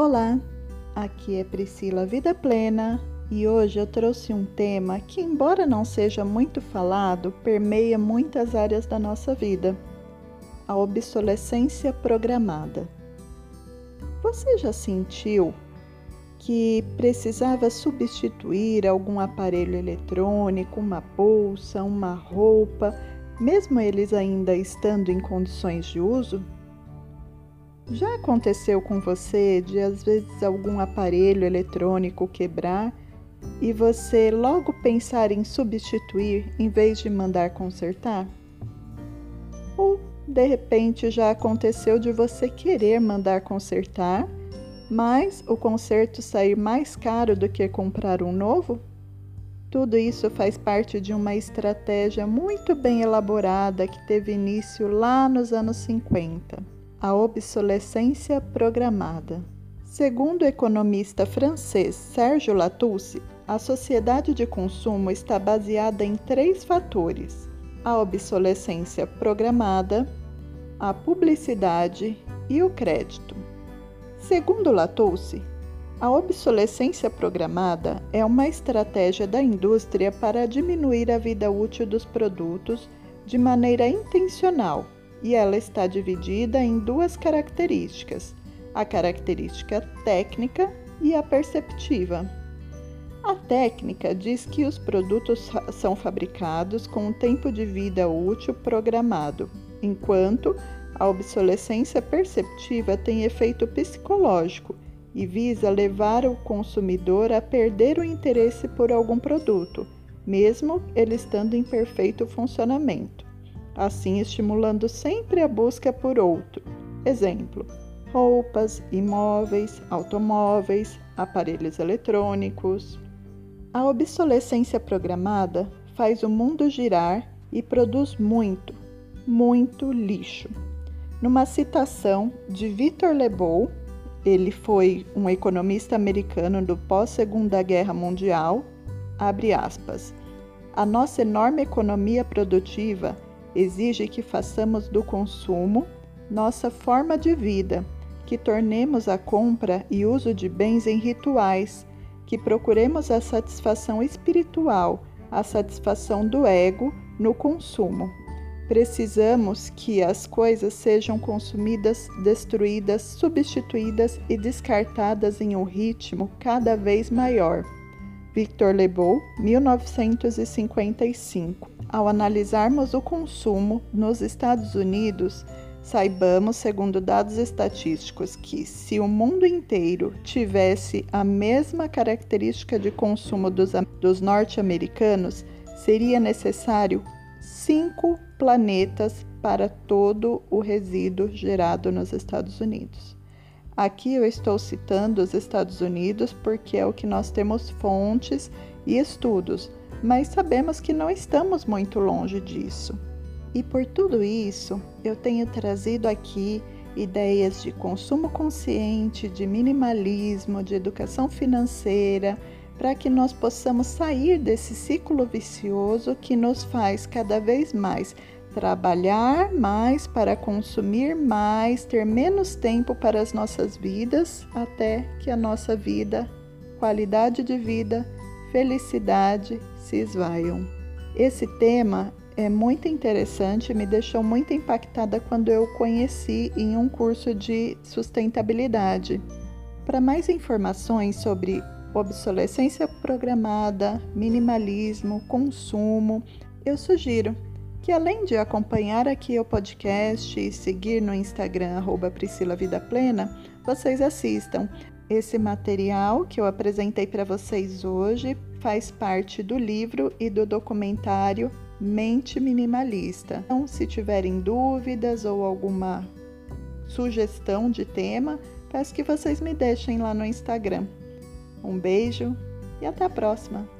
Olá, aqui é Priscila Vida Plena e hoje eu trouxe um tema que, embora não seja muito falado, permeia muitas áreas da nossa vida: a obsolescência programada. Você já sentiu que precisava substituir algum aparelho eletrônico, uma bolsa, uma roupa, mesmo eles ainda estando em condições de uso? Já aconteceu com você de às vezes algum aparelho eletrônico quebrar e você logo pensar em substituir em vez de mandar consertar? Ou de repente já aconteceu de você querer mandar consertar, mas o conserto sair mais caro do que comprar um novo? Tudo isso faz parte de uma estratégia muito bem elaborada que teve início lá nos anos 50 a obsolescência programada. Segundo o economista francês Serge Latouche, a sociedade de consumo está baseada em três fatores: a obsolescência programada, a publicidade e o crédito. Segundo Latouche, a obsolescência programada é uma estratégia da indústria para diminuir a vida útil dos produtos de maneira intencional e ela está dividida em duas características: a característica técnica e a perceptiva. A técnica diz que os produtos são fabricados com um tempo de vida útil programado, enquanto a obsolescência perceptiva tem efeito psicológico e visa levar o consumidor a perder o interesse por algum produto, mesmo ele estando em perfeito funcionamento assim estimulando sempre a busca por outro. Exemplo: roupas, imóveis, automóveis, aparelhos eletrônicos. A obsolescência programada faz o mundo girar e produz muito, muito lixo. Numa citação de Victor Lebow, ele foi um economista americano do pós-Segunda Guerra Mundial, abre aspas. A nossa enorme economia produtiva exige que façamos do consumo nossa forma de vida, que tornemos a compra e uso de bens em rituais, que procuremos a satisfação espiritual, a satisfação do ego no consumo. Precisamos que as coisas sejam consumidas, destruídas, substituídas e descartadas em um ritmo cada vez maior. Victor Lebow, 1955 ao analisarmos o consumo nos Estados Unidos, saibamos, segundo dados estatísticos, que se o mundo inteiro tivesse a mesma característica de consumo dos, dos norte-americanos, seria necessário cinco planetas para todo o resíduo gerado nos Estados Unidos. Aqui eu estou citando os Estados Unidos porque é o que nós temos fontes e estudos mas sabemos que não estamos muito longe disso. E por tudo isso, eu tenho trazido aqui ideias de consumo consciente, de minimalismo, de educação financeira, para que nós possamos sair desse ciclo vicioso que nos faz cada vez mais trabalhar mais para consumir mais, ter menos tempo para as nossas vidas, até que a nossa vida, qualidade de vida, felicidade se esvaiam. Esse tema é muito interessante, me deixou muito impactada quando eu conheci em um curso de sustentabilidade. Para mais informações sobre obsolescência programada, minimalismo, consumo, eu sugiro que além de acompanhar aqui o podcast e seguir no Instagram arroba Priscila Vida Plena, vocês assistam esse material que eu apresentei para vocês hoje faz parte do livro e do documentário Mente Minimalista. Então, se tiverem dúvidas ou alguma sugestão de tema, peço que vocês me deixem lá no Instagram. Um beijo e até a próxima!